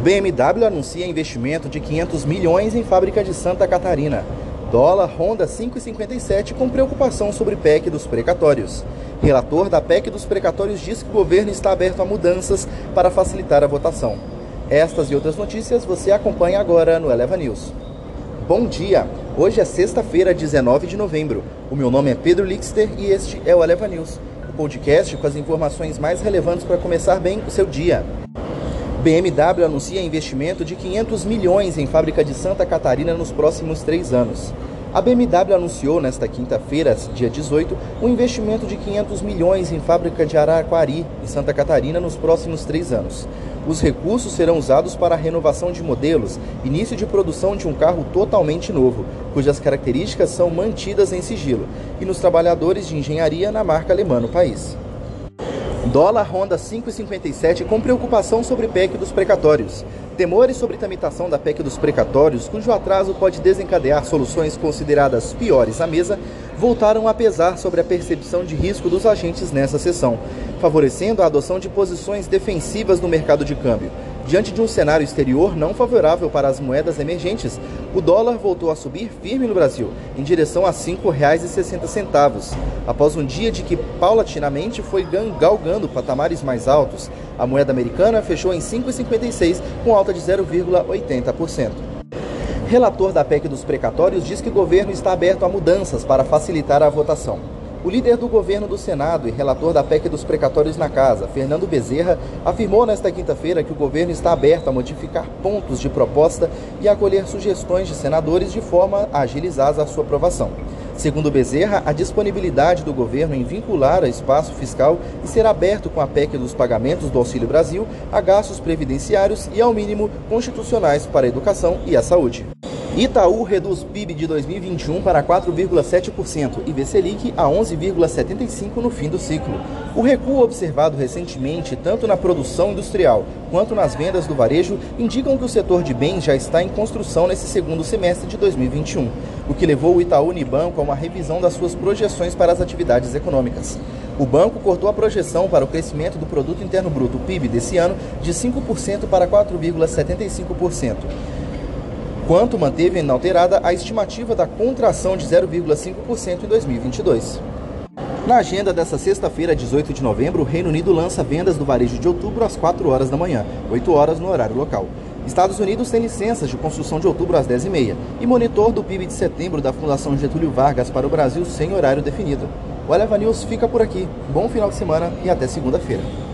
BMW anuncia investimento de 500 milhões em fábrica de Santa Catarina. Dólar ronda 5,57 com preocupação sobre PEC dos precatórios. Relator da PEC dos precatórios diz que o governo está aberto a mudanças para facilitar a votação. Estas e outras notícias você acompanha agora no Eleva News. Bom dia! Hoje é sexta-feira, 19 de novembro. O meu nome é Pedro Lixter e este é o Eleva News, o podcast com as informações mais relevantes para começar bem o seu dia. BMW anuncia investimento de 500 milhões em fábrica de Santa Catarina nos próximos três anos. A BMW anunciou nesta quinta-feira, dia 18, um investimento de 500 milhões em fábrica de Araquari, em Santa Catarina, nos próximos três anos. Os recursos serão usados para a renovação de modelos, início de produção de um carro totalmente novo, cujas características são mantidas em sigilo, e nos trabalhadores de engenharia na marca alemã no país. Dólar ronda 5,57 com preocupação sobre PEC dos precatórios. Temores sobre tramitação da PEC dos precatórios, cujo atraso pode desencadear soluções consideradas piores à mesa, voltaram a pesar sobre a percepção de risco dos agentes nessa sessão, favorecendo a adoção de posições defensivas no mercado de câmbio. Diante de um cenário exterior não favorável para as moedas emergentes, o dólar voltou a subir firme no Brasil, em direção a R$ 5,60. Após um dia de que paulatinamente foi galgando patamares mais altos, a moeda americana fechou em 5,56, com alta de 0,80%. Relator da PEC dos precatórios diz que o governo está aberto a mudanças para facilitar a votação. O líder do governo do Senado e relator da PEC dos precatórios na Casa, Fernando Bezerra, afirmou nesta quinta-feira que o governo está aberto a modificar pontos de proposta e acolher sugestões de senadores de forma a agilizar a sua aprovação. Segundo Bezerra, a disponibilidade do governo em vincular a espaço fiscal e ser aberto com a PEC dos pagamentos do Auxílio Brasil a gastos previdenciários e, ao mínimo, constitucionais para a educação e a saúde. Itaú reduz PIB de 2021 para 4,7% e vê Selic a 11,75% no fim do ciclo. O recuo observado recentemente, tanto na produção industrial quanto nas vendas do varejo, indicam que o setor de bens já está em construção nesse segundo semestre de 2021, o que levou o Itaú Unibanco a uma revisão das suas projeções para as atividades econômicas. O banco cortou a projeção para o crescimento do produto interno bruto PIB desse ano de 5% para 4,75% enquanto manteve inalterada a estimativa da contração de 0,5% em 2022. Na agenda desta sexta-feira, 18 de novembro, o Reino Unido lança vendas do varejo de outubro às 4 horas da manhã, 8 horas no horário local. Estados Unidos tem licenças de construção de outubro às 10h30 e monitor do PIB de setembro da Fundação Getúlio Vargas para o Brasil sem horário definido. O Eleva News fica por aqui. Bom final de semana e até segunda-feira.